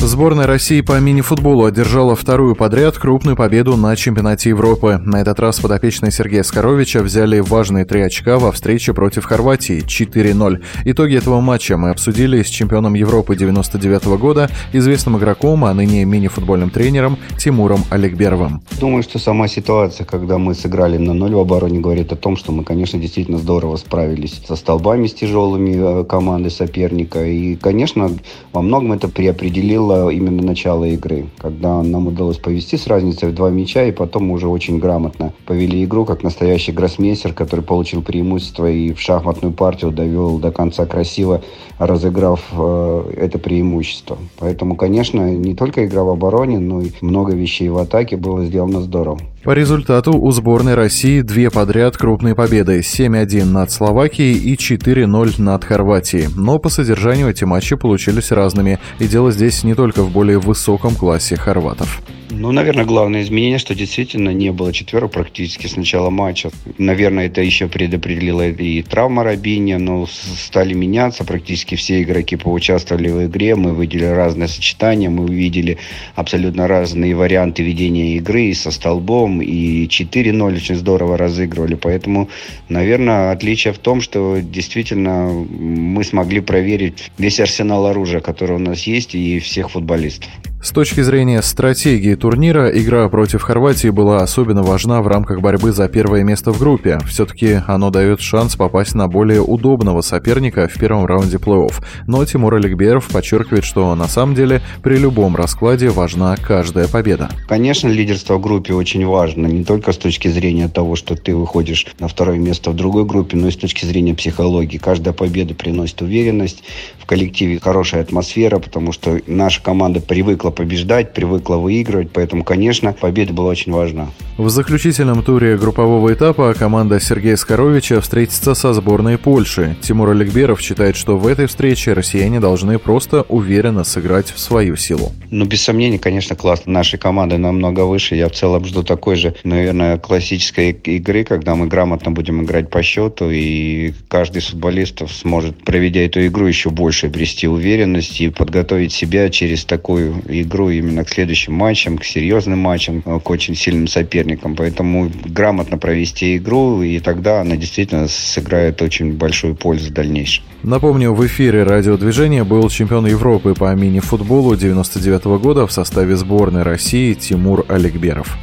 Сборная России по мини-футболу одержала вторую подряд крупную победу на чемпионате Европы. На этот раз подопечные Сергея Скоровича взяли важные три очка во встрече против Хорватии 4-0. Итоги этого матча мы обсудили с чемпионом Европы 99 -го года, известным игроком, а ныне мини-футбольным тренером Тимуром Олегберовым. Думаю, что сама ситуация, когда мы сыграли на ноль в обороне, говорит о том, что мы, конечно, действительно здорово справились со столбами, с тяжелыми э, команды соперника. И, конечно, во многом это преопределило было именно начало игры, когда нам удалось повести с разницей в два мяча, и потом мы уже очень грамотно повели игру, как настоящий гроссмейстер, который получил преимущество и в шахматную партию довел до конца красиво, разыграв э, это преимущество. Поэтому, конечно, не только игра в обороне, но и много вещей в атаке было сделано здорово. По результату у сборной России две подряд крупные победы – 7-1 над Словакией и 4-0 над Хорватией. Но по содержанию эти матчи получились разными, и дело здесь не только в более высоком классе хорватов. Ну, наверное, главное изменение, что действительно не было четверок практически с начала матча. Наверное, это еще предопределило и травма Рабини, но стали меняться. Практически все игроки поучаствовали в игре. Мы видели разные сочетания, мы увидели абсолютно разные варианты ведения игры и со столбом, и 4-0 очень здорово разыгрывали. Поэтому, наверное, отличие в том, что действительно мы смогли проверить весь арсенал оружия, который у нас есть, и всех футболистов. С точки зрения стратегии турнира, игра против Хорватии была особенно важна в рамках борьбы за первое место в группе. Все-таки оно дает шанс попасть на более удобного соперника в первом раунде плей-офф. Но Тимур Олегберов подчеркивает, что на самом деле при любом раскладе важна каждая победа. Конечно, лидерство в группе очень важно. Не только с точки зрения того, что ты выходишь на второе место в другой группе, но и с точки зрения психологии. Каждая победа приносит уверенность. В коллективе хорошая атмосфера, потому что наша команда привыкла привыкла побеждать, привыкла выигрывать, поэтому, конечно, победа была очень важна. В заключительном туре группового этапа команда Сергея Скоровича встретится со сборной Польши. Тимур Олегберов считает, что в этой встрече россияне должны просто уверенно сыграть в свою силу. Ну, без сомнений, конечно, классно. Нашей команды намного выше. Я в целом жду такой же, наверное, классической игры, когда мы грамотно будем играть по счету, и каждый из футболистов сможет, проведя эту игру, еще больше обрести уверенность и подготовить себя через такую игру именно к следующим матчам, к серьезным матчам, э, к очень сильным соперникам. Поэтому грамотно провести игру, и тогда она действительно сыграет очень большую пользу в дальнейшем. Напомню, в эфире радиодвижения был чемпион Европы по мини-футболу 99 -го года в составе сборной России Тимур Олегберов.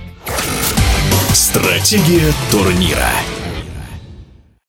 Стратегия турнира.